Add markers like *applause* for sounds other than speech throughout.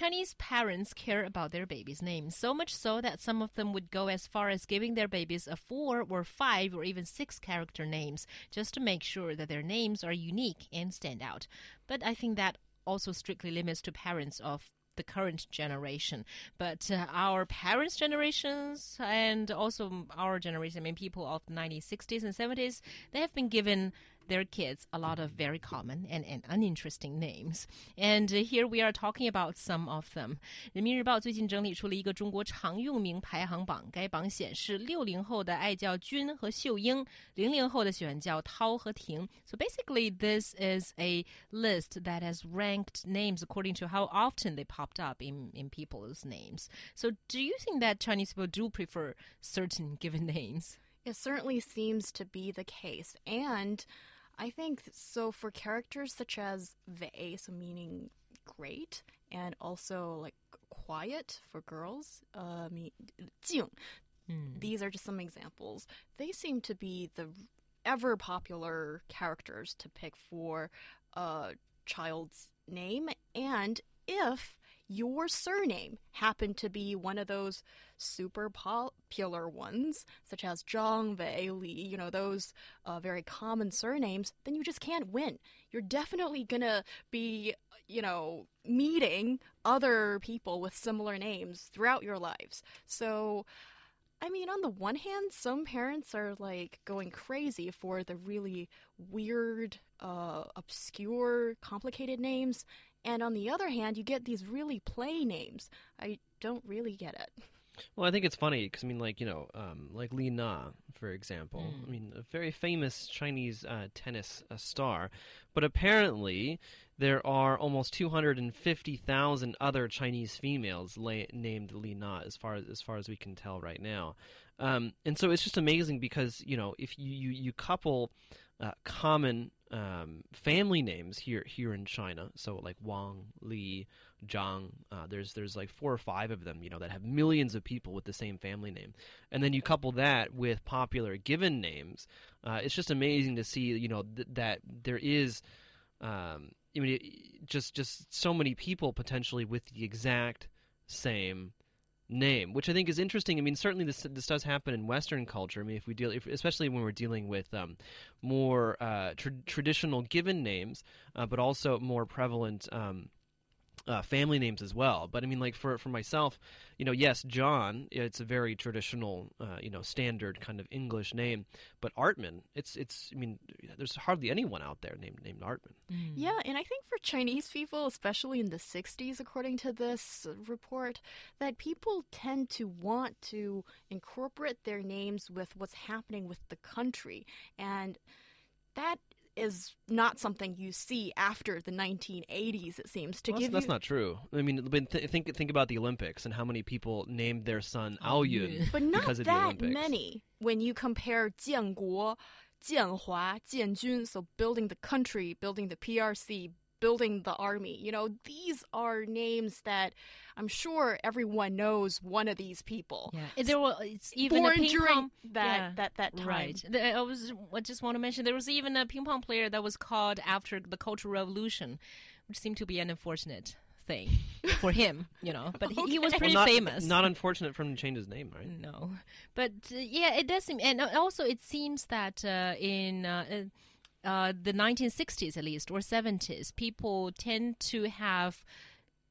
Chinese parents care about their babies' names, so much so that some of them would go as far as giving their babies a four or five or even six character names just to make sure that their names are unique and stand out. But I think that also strictly limits to parents of the current generation. But uh, our parents' generations and also our generation, I mean, people of the 1960s and 70s, they have been given their kids a lot of very common and, and uninteresting names. And uh, here we are talking about some of them. 人民日报最近整理出了一个中国常用名排行榜，该榜显示六零后的爱叫君和秀英，零零后的喜欢叫涛和婷。So basically, this is a list that has ranked names according to how often they popped up in, in people's names. So do you think that Chinese people do prefer certain given names? It certainly seems to be the case. And I think so for characters such as Wei, so meaning great, and also like quiet for girls, uh, mean Jing. These are just some examples. They seem to be the ever popular characters to pick for a child's name. And if your surname happened to be one of those super popular ones, such as Zhang, Wei, Li, you know, those uh, very common surnames, then you just can't win. You're definitely gonna be, you know, meeting other people with similar names throughout your lives. So, I mean, on the one hand, some parents are like going crazy for the really weird, uh, obscure, complicated names. And on the other hand, you get these really play names. I don't really get it. Well, I think it's funny because I mean, like you know, um, like Li Na, for example. I mean, a very famous Chinese uh, tennis uh, star, but apparently there are almost two hundred and fifty thousand other Chinese females la- named Li Na, as far as as far as we can tell right now. Um, and so it's just amazing because you know if you you, you couple uh, common um, family names here here in China. So like Wang, Li, Zhang. Uh, there's there's like four or five of them, you know, that have millions of people with the same family name. And then you couple that with popular given names. Uh, it's just amazing to see, you know, th- that there is. Um, I mean, it- just just so many people potentially with the exact same name, which I think is interesting. I mean, certainly this this does happen in Western culture. I mean, if we deal, if, especially when we're dealing with um, more uh, tra- traditional given names, uh, but also more prevalent. Um, uh, family names as well, but I mean, like for for myself, you know, yes, John, it's a very traditional, uh, you know, standard kind of English name. But Artman, it's it's. I mean, there's hardly anyone out there named named Artman. Yeah, and I think for Chinese people, especially in the 60s, according to this report, that people tend to want to incorporate their names with what's happening with the country. And that is not something you see after the 1980s, it seems, to Well, give that's, that's not true. I mean, th- think think about the Olympics and how many people named their son oh, Ao Yun But not because of the that Olympics. many when you compare 建国, Jianhua, Jianjun, so building the country, building the PRC, building the army. You know, these are names that I'm sure everyone knows one of these people. Yeah, there was it's even Born a ping during pong that- yeah, that- that time. Right. I was I just want to mention there was even a ping pong player that was called after the Cultural Revolution, which seemed to be an unfortunate thing *laughs* for him, you know. But he, he was Okay. pretty not, famous. Not unfortunate for him to change his name, right? no, but uh, yeah, it does seem, and also it seems that uh, in. Uh, uh, the 1960s, at least, or 70s, people tend to have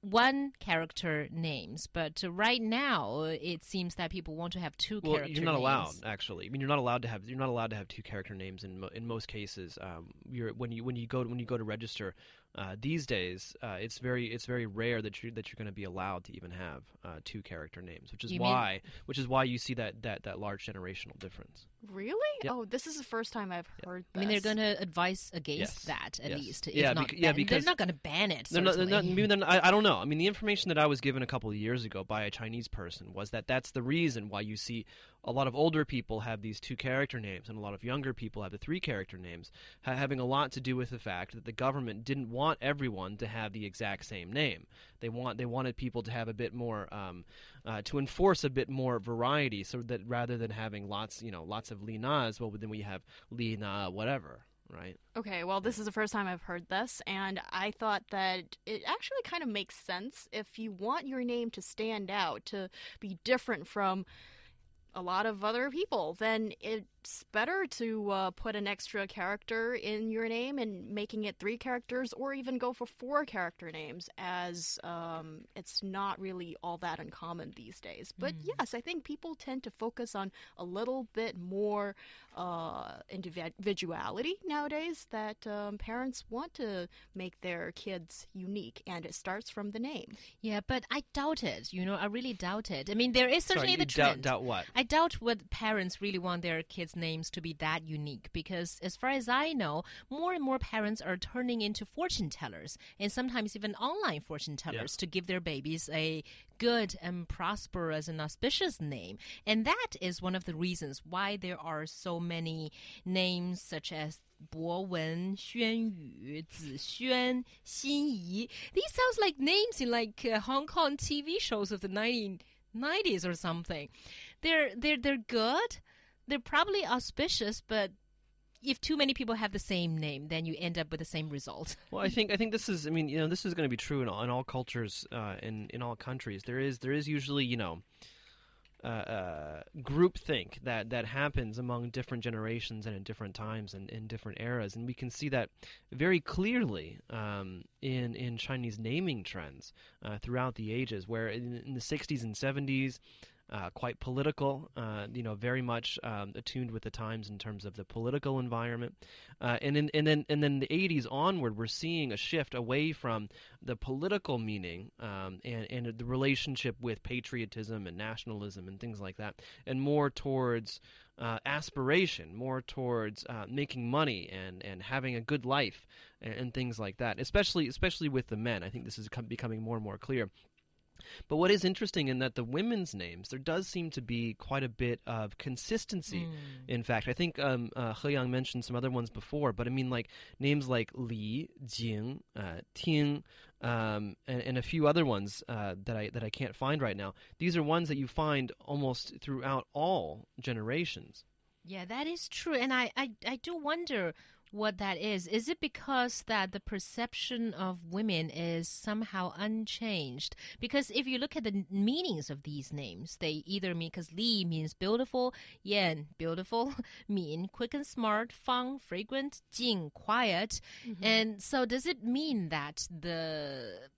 one character names, but right now it seems that people want to have two Well, character you're not names. allowed. Actually, I mean, you're not allowed to have. You're not allowed to have two character names in mo- in most cases. Um, you're when you when you go when you go to register uh, these days, uh, it's very it's very rare that you that you're going to be allowed to even have uh, two character names, which is You why which is why you see that that that large generational difference. Really? Yep. Oh, this is the first time I've heard I mean, they're going to advise against Yes. that at Yes. least. if Yeah, not bec- yeah, because- they're not going to ban it. They're not, they're not, maybe they're not- I, I don't know. I mean, the information that I was given a couple of years ago by a Chinese person was that that's the reason why you see a lot of older people have these two character names and a lot of younger people have the three character names, ha- having a lot to do with the fact that the government didn't want everyone to have the exact same name. They want they wanted people to have a bit more um, uh, to enforce a bit more variety, so that rather than having lots you know lots of Li Nas, well then we have Li whatever. Right. Okay, well, this is the first time I've heard this, and I thought that it actually kind of makes sense if you want your name to stand out, to be different from a lot of other people, then it's better to uh, put an extra character in your name and making it three characters, or even go for four character names, as um, it's not really all that uncommon these days. But Mm. yes, I think people tend to focus on a little bit more uh, individuality nowadays. That um, parents want to make their kids unique, and it starts from the name. Yeah, but I doubt it. You know, I really doubt it. I mean, there is certainly Sorry, the you doubt, trend. doubt what? I doubt what parents really want their kids' names to be that unique because, as far as I know, more and more parents are turning into fortune tellers and sometimes even online fortune tellers to give their babies a good and prosperous and auspicious name. And that is one of the reasons why there are so many names such as 博文、轩宇、子轩、心仪. These sounds like names in like uh, Hong Kong TV shows of the 1990s or something. They're they're they're good. they're probably auspicious, but if too many people have the same name, then you end up with the same result. *laughs* Well, I think I think this is. I mean, you know, this is going to be true in all, in all cultures, uh, in in all countries. There is there is usually, you know, uh, uh, groupthink that that happens among different generations and in different times and in different eras, and we can see that very clearly um, in in Chinese naming trends uh, throughout the ages, where in, in the 60s and 70s. Uh, quite political, uh, you know, very much um, attuned with the times in terms of the political environment, uh, and then and then and then the 80s onward, we're seeing a shift away from the political meaning um, and and the relationship with patriotism and nationalism and things like that, and more towards uh, aspiration, more towards uh, making money and, and having a good life and, and things like that. Especially especially with the men, I think this is becoming more and more clear. But what is interesting in that the women's names, there does seem to be quite a bit of consistency. In fact, I think um, uh, He Yang mentioned some other ones before, but I mean, like names like Li, Jing, uh, Ting, um, and, and a few other ones uh, that I that I can't find right now. These are ones that you find almost throughout all generations. Yeah, that is true. And I, I, I do wonder what that is. Is it because that the perception of women is somehow unchanged? Because if you look at the meanings of these names, they either mean because Li means beautiful, Yan beautiful, *laughs* Min quick and smart, Fang fragrant, Jing quiet, mm-hmm. and so does it mean that the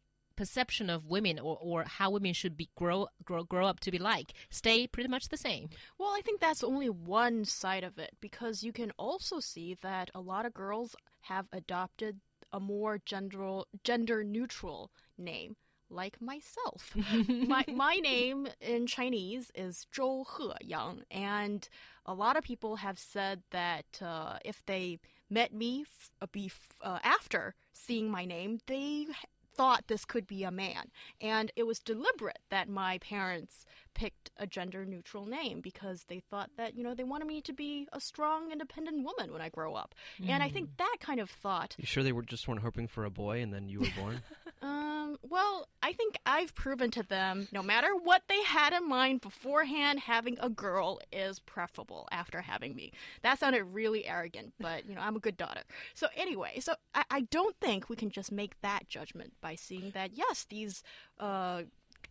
perception of women or, or how women should be grow, grow grow up to be like stay pretty much the same? Well, I think that's only one side of it because you can also see that a lot of girls have adopted a more gender gender neutral name, like myself. *laughs* my my name in Chinese is Zhou He Yang, and a lot of people have said that uh, if they met me f- uh, bef- uh, after seeing my name, they thought this could be a man. And it was deliberate that my parents picked a gender neutral name because they thought that, you know, they wanted me to be a strong, independent woman when I grow up. And I think mm. that kind of thought, You sure they were just weren't hoping for a boy and then you were born? *laughs* um, well, I think I've proven to them no matter what they had in mind beforehand, having a girl is preferable after having me. That sounded really arrogant, but, you know, I'm a good daughter. So, anyway, so I, I don't think we can just make that judgment by seeing that, yes, these uh,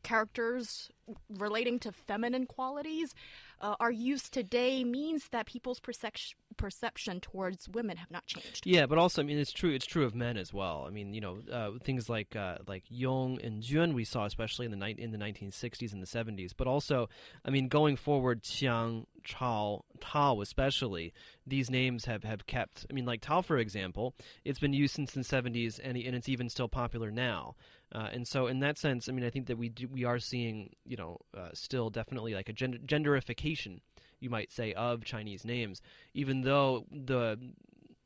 characters relating to feminine qualities uh, are used today means that people's perception perception towards women have not changed. Yeah, but also, I mean, it's true. It's true of men as well. I mean, you know, uh, things like uh, like Yong and Jun we saw especially in the ni- in the 1960s and the 70s. But also, I mean, going forward, Qiang, Chao, Tao, especially these names have, have kept. I mean, like Tao, for example, it's been used since the 70s, and and it's even still popular now. Uh, and so, in that sense, I mean, I think that we do, we are seeing, you know, uh, still definitely like a gender, genderification, you might say, of Chinese names, even though the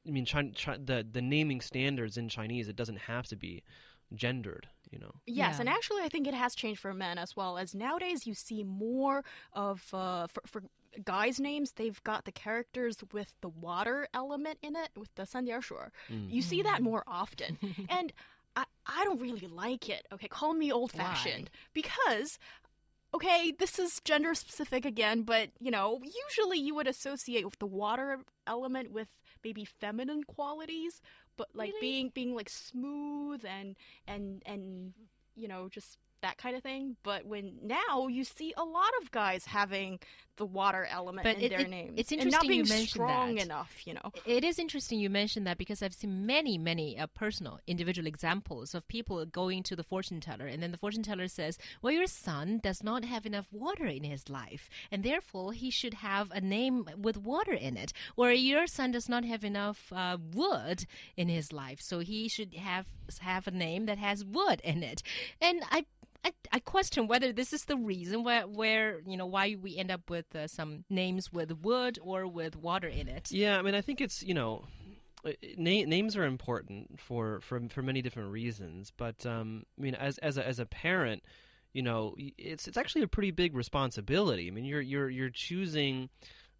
I mean, China, China, the the naming standards in Chinese, it doesn't have to be gendered. You know. Yes, yeah. and actually, I think it has changed for men as well. As nowadays, you see more of uh, for, for guys' names, they've got the characters with the water element in it, with the san shuo. Mm. You see that mm. more often, *laughs* and. I, I don't really like it. Okay, call me old fashioned because okay, this is gender specific again, but you know, usually you would associate with the water element with maybe feminine qualities, but like Really? being being like smooth and and and you know, just that kind of thing. But when now you see a lot of guys having the water element But in it- their it- names. it's interesting and not interesting you being mentioned strong that. enough, you know. It is interesting you mentioned that because I've seen many, many uh, personal, individual examples of people going to the fortune teller, and then the fortune teller says, "Well, your son does not have enough water in his life, and therefore he should have a name with water in it. Or your son does not have enough uh, wood in his life, so he should have have a name that has wood in it." And I I, I question whether this is the reason where, where you know why we end up with uh, some names with wood or with water in it. Yeah, I mean, I think it's you know, uh, na- names are important for for for many different reasons. But um, I mean, as as a, as a parent, you know, it's it's actually a pretty big responsibility. I mean, you're you're you're choosing.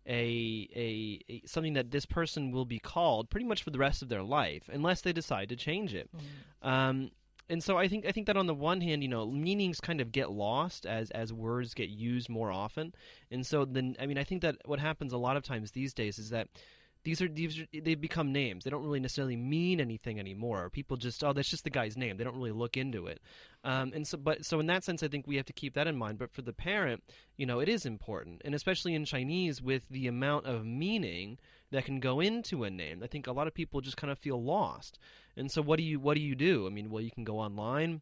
A, a a something that this person will be called pretty much for the rest of their life unless they decide to change it. Um, and so I think I think that on the one hand, you know, meanings kind of get lost as as words get used more often, and so then I mean I think that what happens a lot of times these days is that these are these are, they become names. They don't really necessarily mean anything anymore. People just oh that's just the guy's name. They don't really look into it. Um, and so but so in that sense I think we have to keep that in mind. But for the parent, you know, it is important, and especially in Chinese with the amount of meaning that can go into a name. I think a lot of people just kind of feel lost. And so what do you what do you do? I mean, well you can go online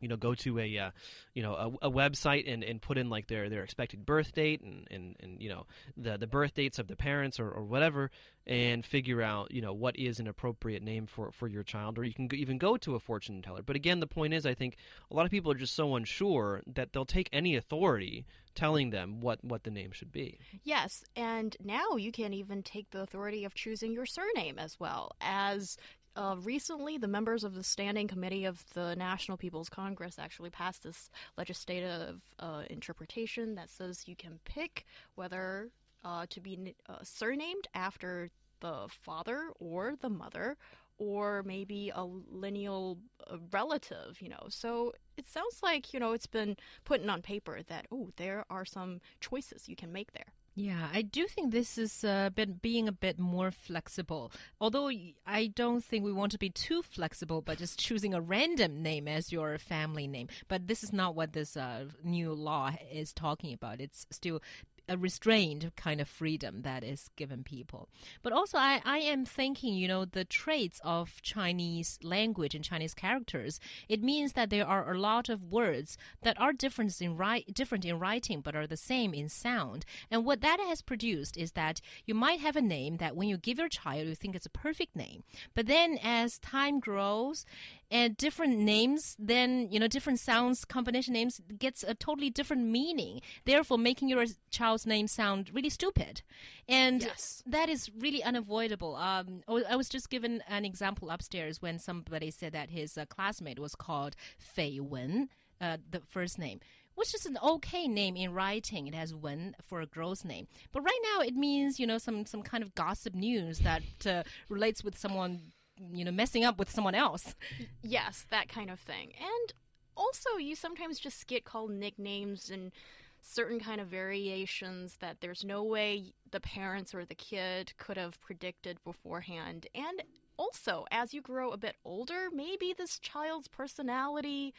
you know go to a uh, you know a, a website and, and put in like their their expected birth date and, and, and you know the the birth dates of the parents or, or whatever and figure out you know what is an appropriate name for for your child. Or you can even go to a fortune teller. But again the point is i think a lot of people are just so unsure that they'll take any authority telling them what what the name should be. Yes, and now you can even take the authority of choosing your surname as well. As uh, recently, the members of the Standing Committee of the National People's Congress actually passed this legislative uh, interpretation that says you can pick whether uh, to be uh, surnamed after the father or the mother. Or maybe a lineal uh, relative, you know. So it sounds like, you know, it's been put on paper that, oh, there are some choices you can make there. Yeah, I do think this is bit being a bit more flexible. Although I don't think we want to be too flexible, but just choosing a random name as your family name. But this is not what this uh, new law is talking about. It's still a restrained kind of freedom that is given people. But also, I, I am thinking, you know, the traits of Chinese language and Chinese characters, it means that there are a lot of words that are different in, different in writing but are the same in sound. And what that has produced is that you might have a name that when you give your child, you think it's a perfect name. But then as time grows, and different names then you know different sounds combination names gets a totally different meaning therefore making your child's name sound really stupid and Yes. that is really unavoidable um, I was just given an example upstairs when somebody said that his uh, classmate was called fei wen uh, the first name which is an okay name in writing. It has Wen for a girl's name, but right now it means you know some some kind of gossip news that uh, relates with someone you know messing up with someone else. Yes, that kind of thing. And also, you sometimes just get called nicknames and certain kind of variations that there's no way the parents or the kid could have predicted beforehand. And also, as you grow a bit older, maybe this child's personality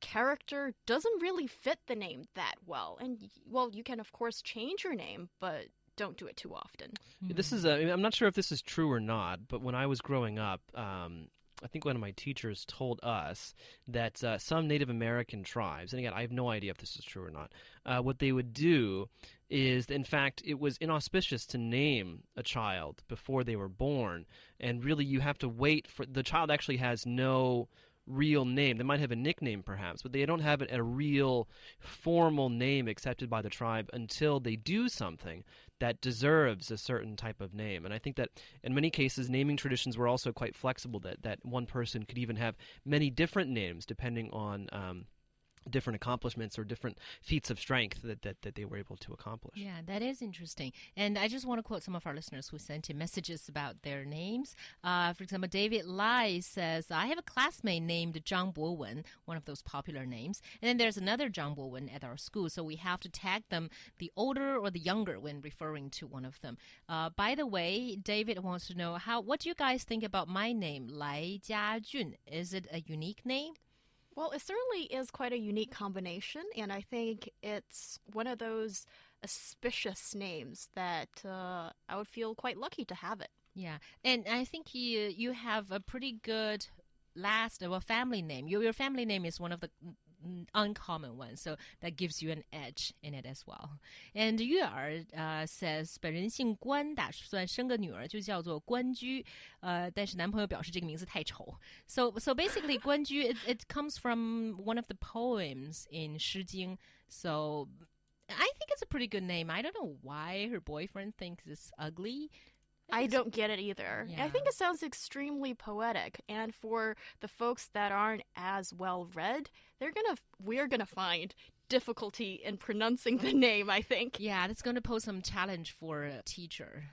character doesn't really fit the name that well. And well, you can of course change your name, but don't do it too often. This is a, I'm not sure if this is true or not, but when I was growing up, um, I think one of my teachers told us that uh, some Native American tribes, and again, I have no idea if this is true or not, uh, what they would do is, in fact, it was inauspicious to name a child before they were born, and really you have to wait for the child actually has no real name. They might have a nickname perhaps, but they don't have a real formal name accepted by the tribe until they do something that deserves a certain type of name. And I think that in many cases, naming traditions were also quite flexible. That that one person could even have many different names depending on. Um, different accomplishments or different feats of strength that, that, that they were able to accomplish. Yeah, that is interesting. And I just want to quote some of our listeners who sent in messages about their names. Uh, for example, David Lai says, I have a classmate named Zhang Bowen, one of those popular names. And then there's another Zhang Bowen at our school, so we have to tag them the older or the younger when referring to one of them. Uh, by the way, David wants to know how what do you guys think about my name, Lai Jiajun? Is it a unique name? Well, it certainly is quite a unique combination, and I think it's one of those auspicious names that uh, I would feel quite lucky to have it. Yeah, and I think you you have a pretty good last of a family name. Your your family name is one of the uncommon ones, so that gives you an edge in it as well. And 月儿 uh, says 本人姓关，打算生个女儿就叫做关雎，呃，但是男朋友表示这个名字太丑。So so basically 关雎 it, it comes from one of the poems in 诗经. So I think it's a pretty good name. I don't know why her boyfriend thinks it's ugly. I don't get it either. Yeah. I think it sounds extremely poetic, and for the folks that aren't as well read, they're gonna we're gonna find difficulty in pronouncing the name. I think. Yeah, that's going to pose some challenge for a teacher.